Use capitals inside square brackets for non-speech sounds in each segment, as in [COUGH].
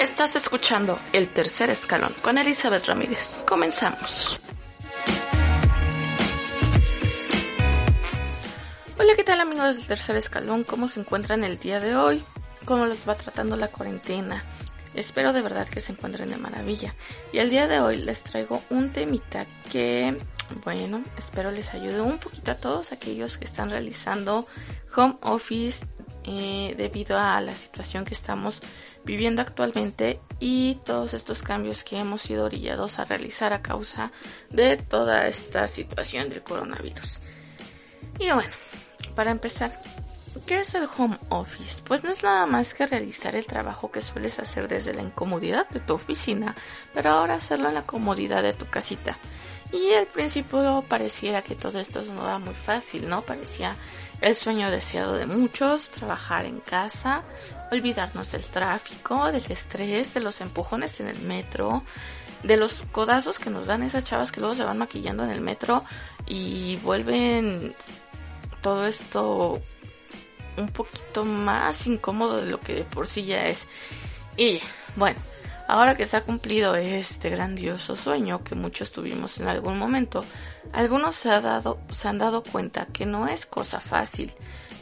Estás escuchando El Tercer Escalón con Elizabeth Ramírez. Comenzamos. Hola, ¿qué tal amigos del Tercer Escalón? ¿Cómo se encuentran el día de hoy? ¿Cómo les va tratando la cuarentena? Espero de verdad que se encuentren de maravilla. Y el día de hoy les traigo un temita que, bueno, espero les ayude un poquito a todos aquellos que están realizando home office eh, debido a la situación que estamos viviendo actualmente y todos estos cambios que hemos sido orillados a realizar a causa de toda esta situación del coronavirus. Y bueno, para empezar, ¿qué es el home office? Pues no es nada más que realizar el trabajo que sueles hacer desde la incomodidad de tu oficina, pero ahora hacerlo en la comodidad de tu casita. Y al principio pareciera que todo esto no va muy fácil, ¿no? Parecía el sueño deseado de muchos, trabajar en casa, olvidarnos del tráfico, del estrés, de los empujones en el metro, de los codazos que nos dan esas chavas que luego se van maquillando en el metro y vuelven todo esto un poquito más incómodo de lo que de por sí ya es. Y bueno, ahora que se ha cumplido este grandioso sueño que muchos tuvimos en algún momento, algunos se, ha dado, se han dado cuenta que no es cosa fácil.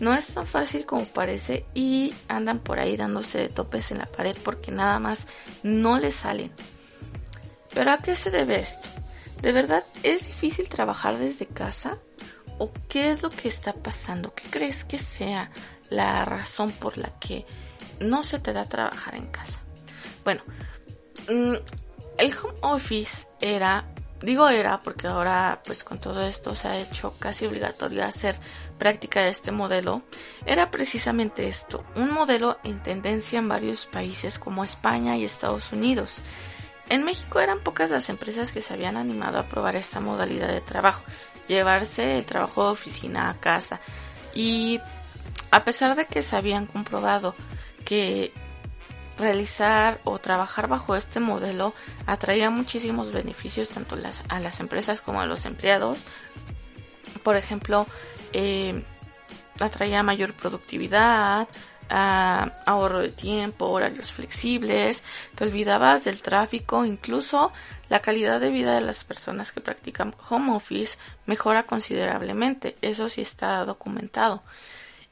No es tan fácil como parece y andan por ahí dándose de topes en la pared porque nada más no les salen. Pero ¿a qué se debe esto? ¿De verdad es difícil trabajar desde casa? ¿O qué es lo que está pasando? ¿Qué crees que sea la razón por la que no se te da trabajar en casa? Bueno, mm, el home office era Digo era porque ahora pues con todo esto se ha hecho casi obligatorio hacer práctica de este modelo. Era precisamente esto, un modelo en tendencia en varios países como España y Estados Unidos. En México eran pocas las empresas que se habían animado a probar esta modalidad de trabajo, llevarse el trabajo de oficina a casa. Y a pesar de que se habían comprobado que realizar o trabajar bajo este modelo atraía muchísimos beneficios tanto a las empresas como a los empleados. Por ejemplo, eh, atraía mayor productividad, ahorro de tiempo, horarios flexibles, te olvidabas del tráfico, incluso la calidad de vida de las personas que practican home office mejora considerablemente, eso sí está documentado.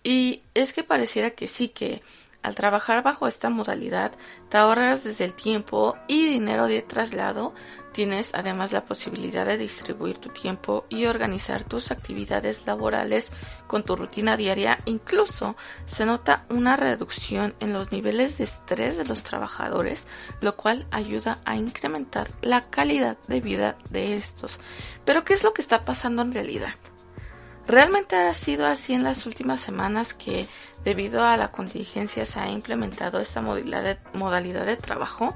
Y es que pareciera que sí que al trabajar bajo esta modalidad, te ahorras desde el tiempo y dinero de traslado. Tienes además la posibilidad de distribuir tu tiempo y organizar tus actividades laborales con tu rutina diaria. Incluso se nota una reducción en los niveles de estrés de los trabajadores, lo cual ayuda a incrementar la calidad de vida de estos. Pero ¿qué es lo que está pasando en realidad? Realmente ha sido así en las últimas semanas que debido a la contingencia se ha implementado esta modalidad de, trabajo.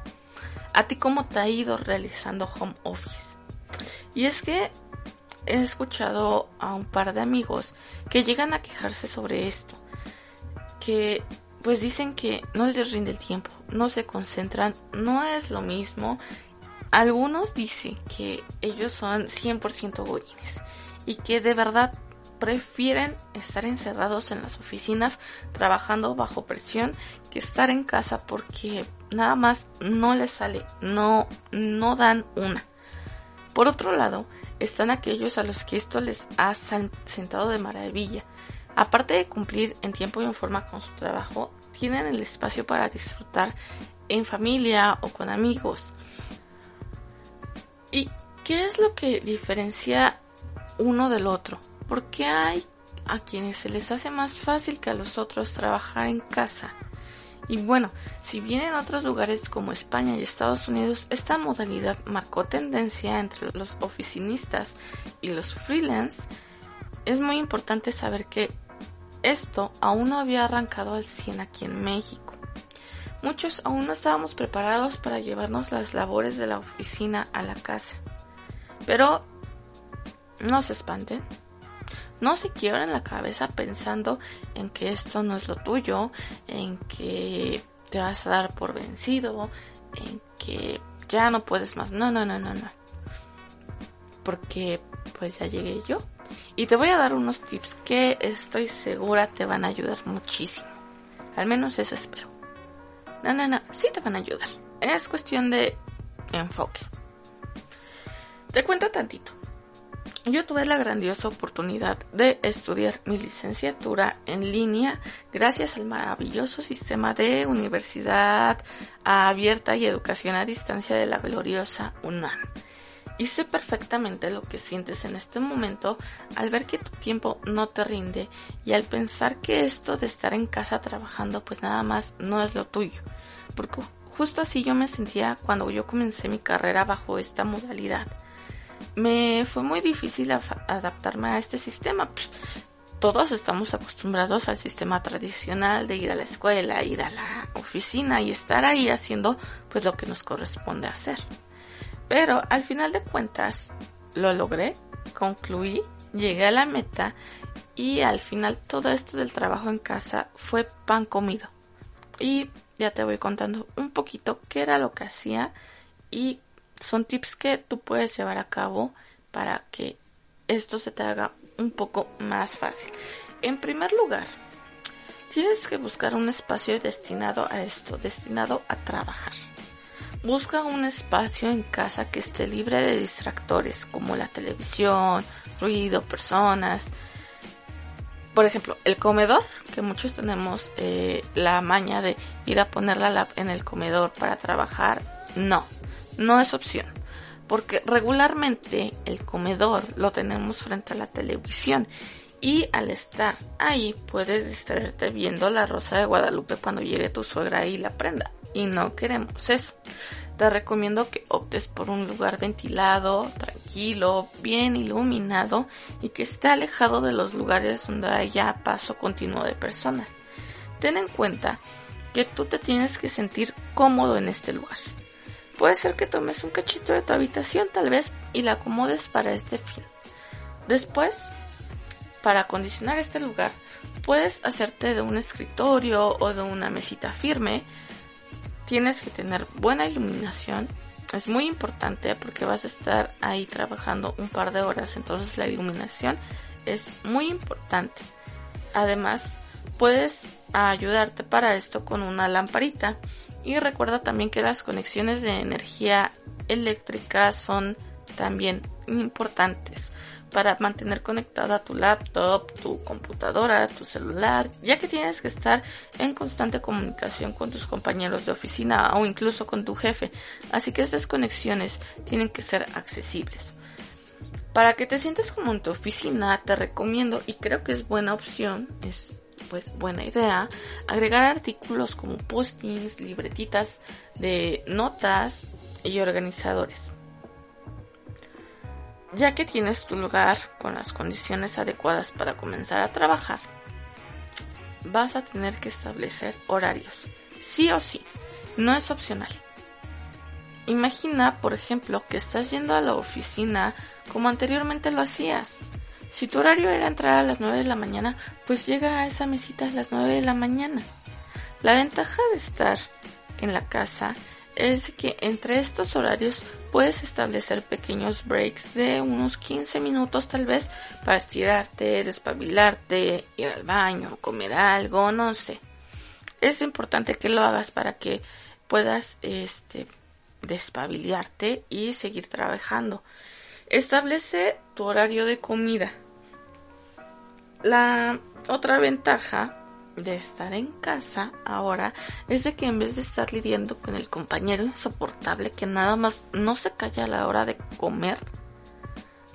¿A ti cómo te ha ido realizando home office? Y es que he escuchado a un par de amigos que llegan a quejarse sobre esto. Que pues dicen que no les rinde el tiempo, no se concentran, no es lo mismo. Algunos dicen que ellos son 100% godines y que de verdad prefieren estar encerrados en las oficinas trabajando bajo presión que estar en casa porque nada más no les sale, no, no dan una. Por otro lado, están aquellos a los que esto les ha sentado de maravilla. Aparte de cumplir en tiempo y en forma con su trabajo, tienen el espacio para disfrutar en familia o con amigos. ¿Y qué es lo que diferencia uno del otro? Porque hay a quienes se les hace más fácil que a los otros trabajar en casa. Y bueno, si bien en otros lugares como España y Estados Unidos esta modalidad marcó tendencia entre los oficinistas y los freelance, es muy importante saber que esto aún no había arrancado al 100 aquí en México. Muchos aún no estábamos preparados para llevarnos las labores de la oficina a la casa. Pero no se espanten. No se quiebren la cabeza pensando en que esto no es lo tuyo, en que te vas a dar por vencido, en que ya no puedes más. No, no, no, no, no. Porque pues ya llegué yo. Y te voy a dar unos tips que estoy segura te van a ayudar muchísimo. Al menos eso espero. No, no, no, sí te van a ayudar. Es cuestión de enfoque. Te cuento tantito. Yo tuve la grandiosa oportunidad de estudiar mi licenciatura en línea gracias al maravilloso sistema de universidad abierta y educación a distancia de la gloriosa UNAM. Y sé perfectamente lo que sientes en este momento al ver que tu tiempo no te rinde y al pensar que esto de estar en casa trabajando pues nada más no es lo tuyo. Porque justo así yo me sentía cuando yo comencé mi carrera bajo esta modalidad. Me fue muy difícil adaptarme a este sistema. Todos estamos acostumbrados al sistema tradicional de ir a la escuela, ir a la oficina y estar ahí haciendo pues lo que nos corresponde hacer. Pero al final de cuentas lo logré, concluí, llegué a la meta y al final todo esto del trabajo en casa fue pan comido. Y ya te voy contando un poquito qué era lo que hacía y son tips que tú puedes llevar a cabo para que esto se te haga un poco más fácil. En primer lugar, tienes que buscar un espacio destinado a esto, destinado a trabajar. Busca un espacio en casa que esté libre de distractores como la televisión, ruido, personas. Por ejemplo, el comedor, que muchos tenemos eh, la maña de ir a ponerla en el comedor para trabajar. No, no es opción. Porque regularmente el comedor lo tenemos frente a la televisión y al estar ahí puedes distraerte viendo la rosa de Guadalupe cuando llegue tu suegra y la prenda. Y no queremos eso. Te recomiendo que optes por un lugar ventilado, tranquilo, bien iluminado y que esté alejado de los lugares donde haya paso continuo de personas. Ten en cuenta que tú te tienes que sentir cómodo en este lugar. Puede ser que tomes un cachito de tu habitación tal vez y la acomodes para este fin. Después para acondicionar este lugar, puedes hacerte de un escritorio o de una mesita firme. Tienes que tener buena iluminación. Es muy importante porque vas a estar ahí trabajando un par de horas, entonces la iluminación es muy importante. Además, puedes ayudarte para esto con una lamparita. Y recuerda también que las conexiones de energía eléctrica son también importantes para mantener conectada tu laptop, tu computadora, tu celular, ya que tienes que estar en constante comunicación con tus compañeros de oficina o incluso con tu jefe. Así que estas conexiones tienen que ser accesibles. Para que te sientas como en tu oficina, te recomiendo y creo que es buena opción, es pues buena idea, agregar artículos como postings, libretitas de notas y organizadores. Ya que tienes tu lugar con las condiciones adecuadas para comenzar a trabajar, vas a tener que establecer horarios. Sí o sí, no es opcional. Imagina, por ejemplo, que estás yendo a la oficina como anteriormente lo hacías. Si tu horario era entrar a las 9 de la mañana, pues llega a esa mesita a las 9 de la mañana. La ventaja de estar en la casa es que entre estos horarios puedes establecer pequeños breaks de unos 15 minutos tal vez para estirarte, despabilarte, ir al baño, comer algo, no sé. Es importante que lo hagas para que puedas este despabilarte y seguir trabajando. Establece tu horario de comida. La otra ventaja de estar en casa ahora es de que en vez de estar lidiando con el compañero insoportable que nada más no se calla a la hora de comer,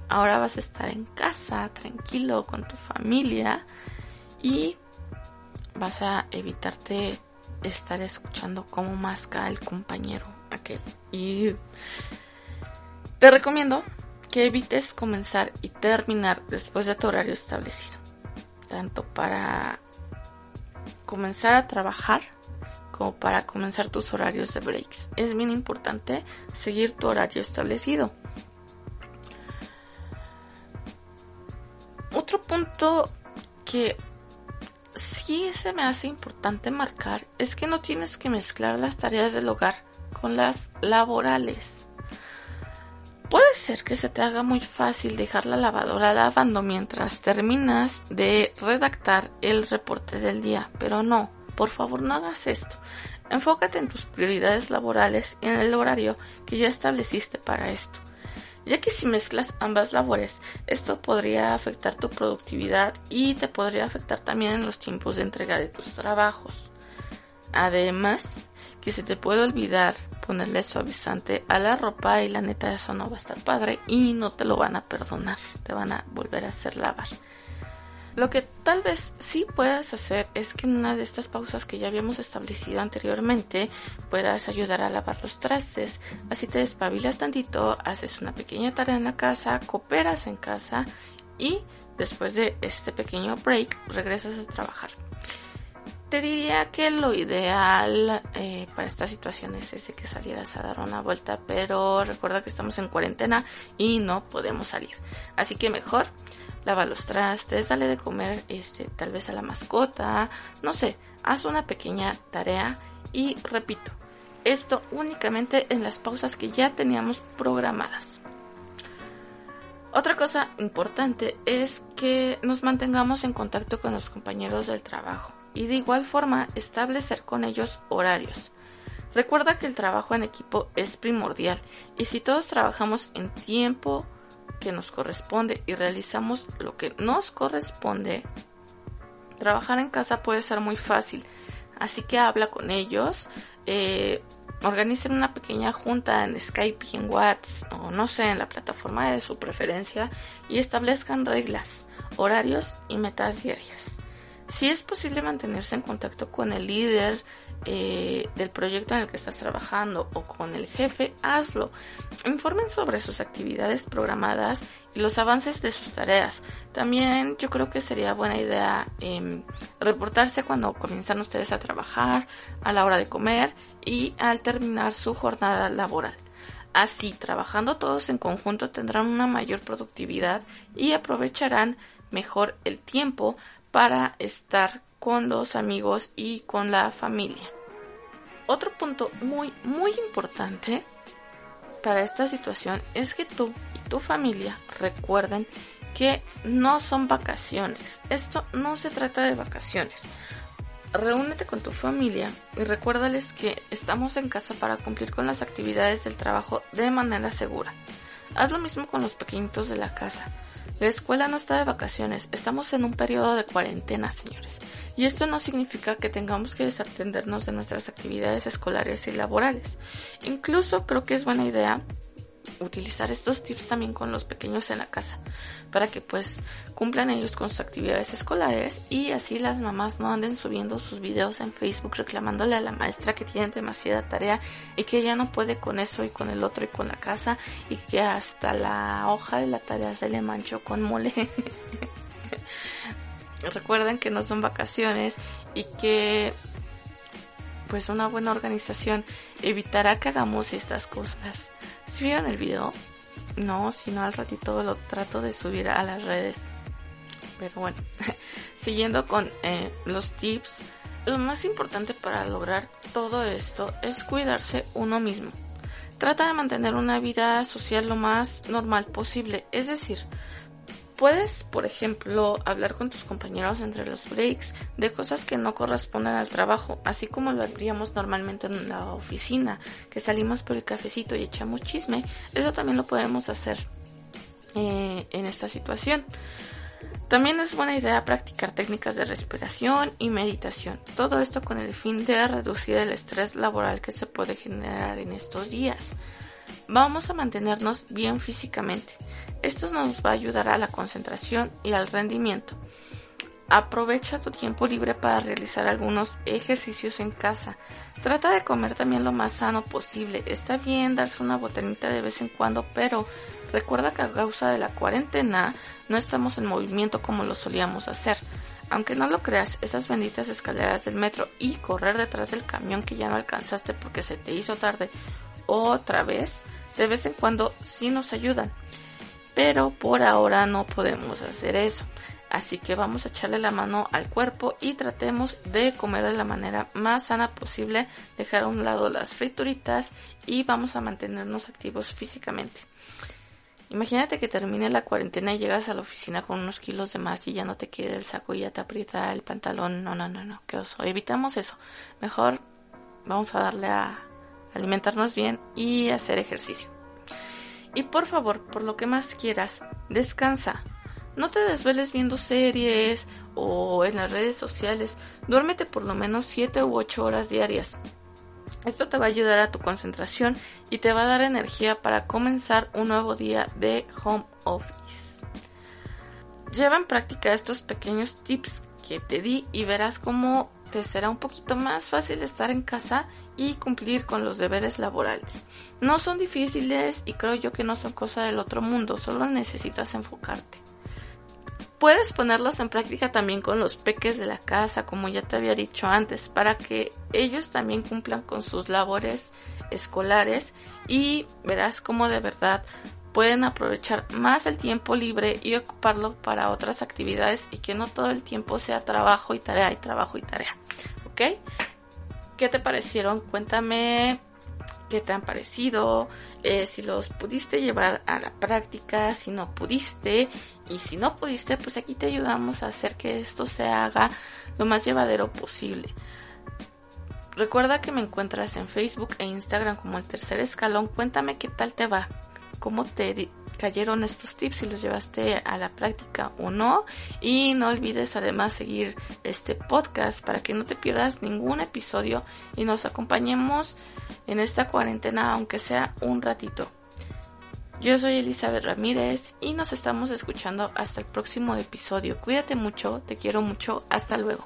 ahora vas a estar en casa tranquilo con tu familia y vas a evitarte estar escuchando cómo masca el compañero aquel. Y te recomiendo que evites comenzar y terminar después de tu horario establecido tanto para comenzar a trabajar como para comenzar tus horarios de breaks. Es bien importante seguir tu horario establecido. Otro punto que sí se me hace importante marcar es que no tienes que mezclar las tareas del hogar con las laborales. Ser que se te haga muy fácil dejar la lavadora lavando mientras terminas de redactar el reporte del día, pero no, por favor no hagas esto. Enfócate en tus prioridades laborales y en el horario que ya estableciste para esto ya que si mezclas ambas labores, esto podría afectar tu productividad y te podría afectar también en los tiempos de entrega de tus trabajos. Además, que se te puede olvidar ponerle suavizante a la ropa y la neta eso no va a estar padre y no te lo van a perdonar, te van a volver a hacer lavar. Lo que tal vez sí puedas hacer es que en una de estas pausas que ya habíamos establecido anteriormente puedas ayudar a lavar los trastes. Así te despabilas tantito, haces una pequeña tarea en la casa, cooperas en casa y después de este pequeño break regresas a trabajar. Te diría que lo ideal eh, para estas situaciones es que salieras a dar una vuelta, pero recuerda que estamos en cuarentena y no podemos salir. Así que mejor lava los trastes, dale de comer este tal vez a la mascota, no sé, haz una pequeña tarea y repito, esto únicamente en las pausas que ya teníamos programadas. Otra cosa importante es que nos mantengamos en contacto con los compañeros del trabajo y de igual forma establecer con ellos horarios. Recuerda que el trabajo en equipo es primordial y si todos trabajamos en tiempo que nos corresponde y realizamos lo que nos corresponde, trabajar en casa puede ser muy fácil. Así que habla con ellos, eh, organicen una pequeña junta en Skype en WhatsApp o no sé, en la plataforma de su preferencia y establezcan reglas, horarios y metas diarias. Si es posible mantenerse en contacto con el líder eh, del proyecto en el que estás trabajando o con el jefe, hazlo. Informen sobre sus actividades programadas y los avances de sus tareas. También yo creo que sería buena idea em, reportarse cuando comienzan ustedes a trabajar, a la hora de comer y al terminar su jornada laboral. Así, trabajando todos en conjunto tendrán una mayor productividad y aprovecharán mejor el tiempo para estar con los amigos y con la familia. Otro punto muy, muy importante para esta situación es que tú y tu familia recuerden que no son vacaciones. Esto no se trata de vacaciones. Reúnete con tu familia y recuérdales que estamos en casa para cumplir con las actividades del trabajo de manera segura. Haz lo mismo con los pequeñitos de la casa. La escuela no está de vacaciones, estamos en un periodo de cuarentena, señores. Y esto no significa que tengamos que desatendernos de nuestras actividades escolares y laborales. Incluso creo que es buena idea utilizar estos tips también con los pequeños en la casa para que pues cumplan ellos con sus actividades escolares y así las mamás no anden subiendo sus videos en Facebook reclamándole a la maestra que tienen demasiada tarea y que ella no puede con eso y con el otro y con la casa y que hasta la hoja de la tarea se le manchó con mole. [LAUGHS] Recuerden que no son vacaciones y que pues una buena organización evitará que hagamos estas cosas. ¿Si vieron el video? No, si no al ratito lo trato de subir a las redes. Pero bueno, [LAUGHS] siguiendo con eh, los tips, lo más importante para lograr todo esto es cuidarse uno mismo. Trata de mantener una vida social lo más normal posible, es decir, Puedes, por ejemplo, hablar con tus compañeros entre los breaks de cosas que no corresponden al trabajo, así como lo haríamos normalmente en la oficina, que salimos por el cafecito y echamos chisme. Eso también lo podemos hacer eh, en esta situación. También es buena idea practicar técnicas de respiración y meditación. Todo esto con el fin de reducir el estrés laboral que se puede generar en estos días. Vamos a mantenernos bien físicamente. Esto nos va a ayudar a la concentración y al rendimiento. Aprovecha tu tiempo libre para realizar algunos ejercicios en casa. Trata de comer también lo más sano posible. Está bien darse una botanita de vez en cuando, pero recuerda que a causa de la cuarentena no estamos en movimiento como lo solíamos hacer. Aunque no lo creas, esas benditas escaleras del metro y correr detrás del camión que ya no alcanzaste porque se te hizo tarde otra vez, de vez en cuando sí nos ayudan. Pero por ahora no podemos hacer eso. Así que vamos a echarle la mano al cuerpo y tratemos de comer de la manera más sana posible, dejar a un lado las frituritas y vamos a mantenernos activos físicamente. Imagínate que termine la cuarentena y llegas a la oficina con unos kilos de más y ya no te queda el saco y ya te aprieta el pantalón. No, no, no, no, qué oso. Evitamos eso. Mejor vamos a darle a alimentarnos bien y hacer ejercicio. Y por favor, por lo que más quieras, descansa. No te desveles viendo series o en las redes sociales. Duérmete por lo menos 7 u 8 horas diarias. Esto te va a ayudar a tu concentración y te va a dar energía para comenzar un nuevo día de home office. Lleva en práctica estos pequeños tips que te di y verás cómo te será un poquito más fácil estar en casa y cumplir con los deberes laborales. No son difíciles y creo yo que no son cosa del otro mundo, solo necesitas enfocarte. Puedes ponerlos en práctica también con los peques de la casa, como ya te había dicho antes, para que ellos también cumplan con sus labores escolares y verás cómo de verdad pueden aprovechar más el tiempo libre y ocuparlo para otras actividades y que no todo el tiempo sea trabajo y tarea y trabajo y tarea. ¿Ok? ¿Qué te parecieron? Cuéntame qué te han parecido, eh, si los pudiste llevar a la práctica, si no pudiste y si no pudiste, pues aquí te ayudamos a hacer que esto se haga lo más llevadero posible. Recuerda que me encuentras en Facebook e Instagram como el tercer escalón. Cuéntame qué tal te va, cómo te cayeron estos tips, si los llevaste a la práctica o no. Y no olvides además seguir este podcast para que no te pierdas ningún episodio y nos acompañemos en esta cuarentena, aunque sea un ratito. Yo soy Elizabeth Ramírez y nos estamos escuchando hasta el próximo episodio. Cuídate mucho, te quiero mucho, hasta luego.